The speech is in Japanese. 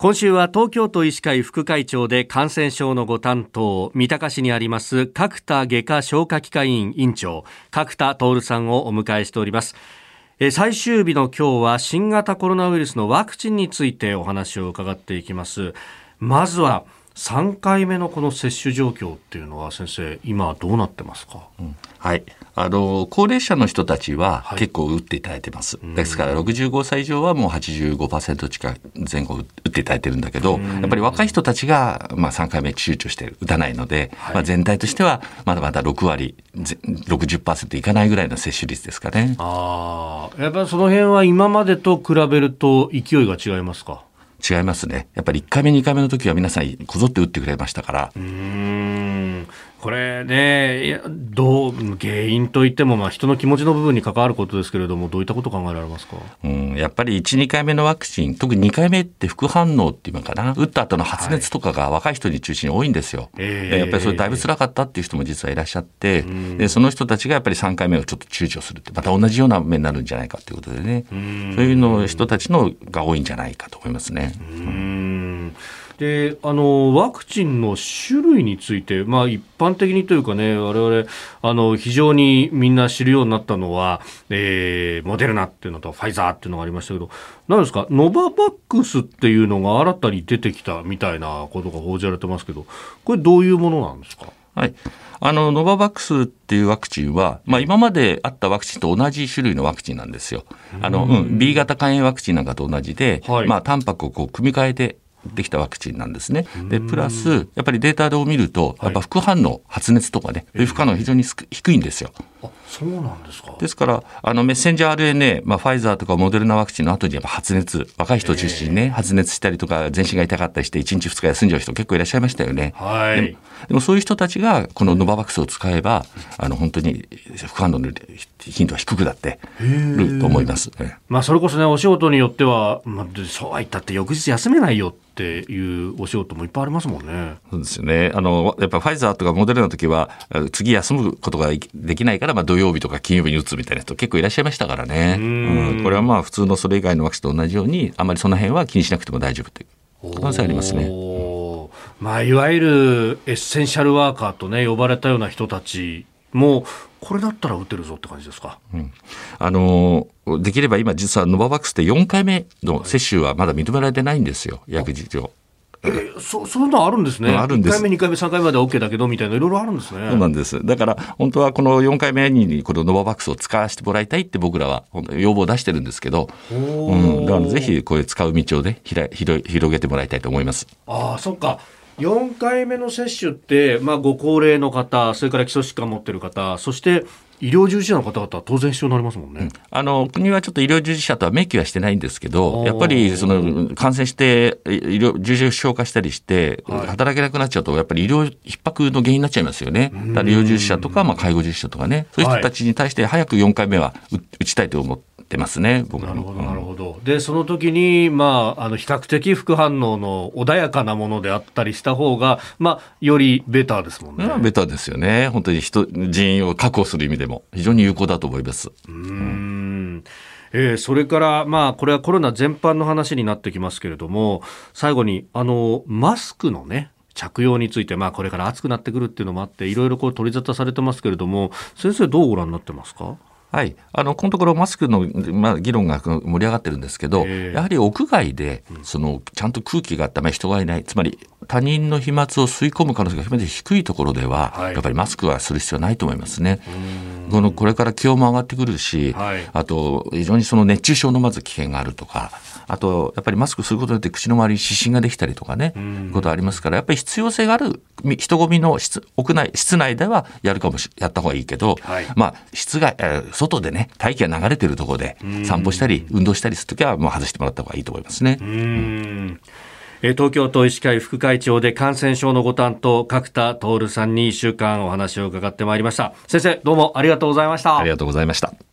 今週は東京都医師会副会長で感染症のご担当、三鷹市にあります角田外科消化器科医院院長、角田徹さんをお迎えしております。最終日の今日は新型コロナウイルスのワクチンについてお話を伺っていきます。まずは3回目のこの接種状況っていうのは先生今どうなってますか、うん、はい。あの高齢者の人たちは結構打っていただいてます、はい、ですから65歳以上はもう85%近く前後打っていただいてるんだけどやっぱり若い人たちが、まあ、3回目躊躇して打たないので、はい、まあ、全体としてはまだまだ6割60%いかないぐらいの接種率ですかね。あやっぱりその辺は今までと比べると勢いが違いますか？違いますね。やっぱり1回目、2回目の時は皆さんこぞって打ってくれましたから。うんこれね、どう原因といっても、まあ、人の気持ちの部分に関わることですけれども、どういったこと考えられますか、うん、やっぱり1、2回目のワクチン、特に2回目って副反応っていうのかな、打った後の発熱とかが若い人に中心に多いんですよ。はい、やっぱりそれだいぶ辛かったっていう人も実はいらっしゃって、でその人たちがやっぱり3回目をちょっと躊躇するって、また同じような目になるんじゃないかということでね、そういうの人たちのが多いんじゃないかと思いますね。うんであのワクチンの種類について、まあ、一般的にというかね、我々あの非常にみんな知るようになったのは、えー、モデルナっていうのとファイザーっていうのがありましたけど、なんですか、ノババックスっていうのが新たに出てきたみたいなことが報じられてますけど、これ、どういうものなんですか？はい。あの、ノババックスっていうワクチンは、まあ今まであったワクチンと同じ種類のワクチンなんですよ。あの、うん、B 型肝炎ワクチンなんかと同じで、はい、まあタンパクをこう組み替えてできたワクチンなんですね。で、プラス、やっぱりデータを見ると、やっぱ副反応、発熱とかね、副反応非常に低いんですよ。あそうなんですかですからあのメッセンジャー RNA、まあ、ファイザーとかモデルナワクチンの後にやっぱ発熱若い人を中心にね、発熱したりとか全身が痛かったりして1日2日休んじゃう人結構いらっしゃいましたよね。はい、でもでもそういう人たちがこのノババックスを使えばあの本当に副反応の頻度は低くなってると思います。まあ、それこそねお仕事によっては、まあ、そうは言ったって翌日休めないよっていうお仕事もいっぱいありますもんね。そうですよね。あのやっぱファイザーとかモデルナの時は次休むことができないからまあ土曜日とか金曜日に打つみたいな人結構いらっしゃいましたからね。うん。これはまあ普通のそれ以外のワクチンと同じようにあまりその辺は気にしなくても大丈夫という可能性ありますね。まあ、いわゆるエッセンシャルワーカーとね呼ばれたような人たちもこれだったら打てるぞって感じですか、うん、あのできれば今実はノババックスって4回目の接種はまだ認められてないんですよ薬事上。えー、そそんなあるんですね、あるんです。1回目、2回目、3回目まで OK だけどみたいな、いろいろあるんですね。そうなんです、だから本当はこの4回目にこのノババックスを使わせてもらいたいって僕らは要望を出してるんですけど、う。ん、だからぜひこれ使う道をね広広げてもらいたいと思います。あそっか。4回目の接種って、まあ、ご高齢の方、それから基礎疾患を持っている方、そして医療従事者の方々は当然必要になりますもんね、うん、あの国はちょっと医療従事者とは明記はしてないんですけど、やっぱりその感染して、医療従事者を消化したりして、働けなくなっちゃうと、やっぱり医療逼迫の原因になっちゃいますよね、だから医療従事者とか、まあ、介護従事者とかね、そういう人たちに対して早く4回目は打ちたいと思って。ってますね、僕なるほど、なるほど。で、その時に、まあ、あの、比較的副反応の穏やかなものであったりした方が、まあ、よりベターですもんね。ベターですよね。本当に人、人員を確保する意味でも、非常に有効だと思います。うん。えー、それから、まあ、これはコロナ全般の話になってきますけれども、最後に、あの、マスクのね、着用について、まあ、これから暑くなってくるっていうのもあって、いろいろこう取り沙汰されてますけれども、先生、どうご覧になってますか？はい、あのこのところマスクの、まあ、議論が盛り上がってるんですけど、やはり屋外でそのちゃんと空気があったま人がいない。つまり他人の飛沫を吸い込む可能性が極めて低いところでは、はい、やっぱりマスクはする必要はないと思いますね。このこれから気温も上がってくるし、はい、あと非常にその熱中症のまず危険があるとかあとやっぱりマスクすることによって口の周りに湿疹ができたりとかねことありますからやっぱり必要性がある人混みの室屋内室内ではやるかもしやった方がいいけど、はい、まあ室外外でね大気が流れてるところで散歩したり運動したりするときはもう外してもらった方がいいと思いますね。うん東京都医師会副会長で感染症のご担当角田徹さんに1週間お話を伺ってまいりました。先生どうもありがとうございました。ありがとうございました。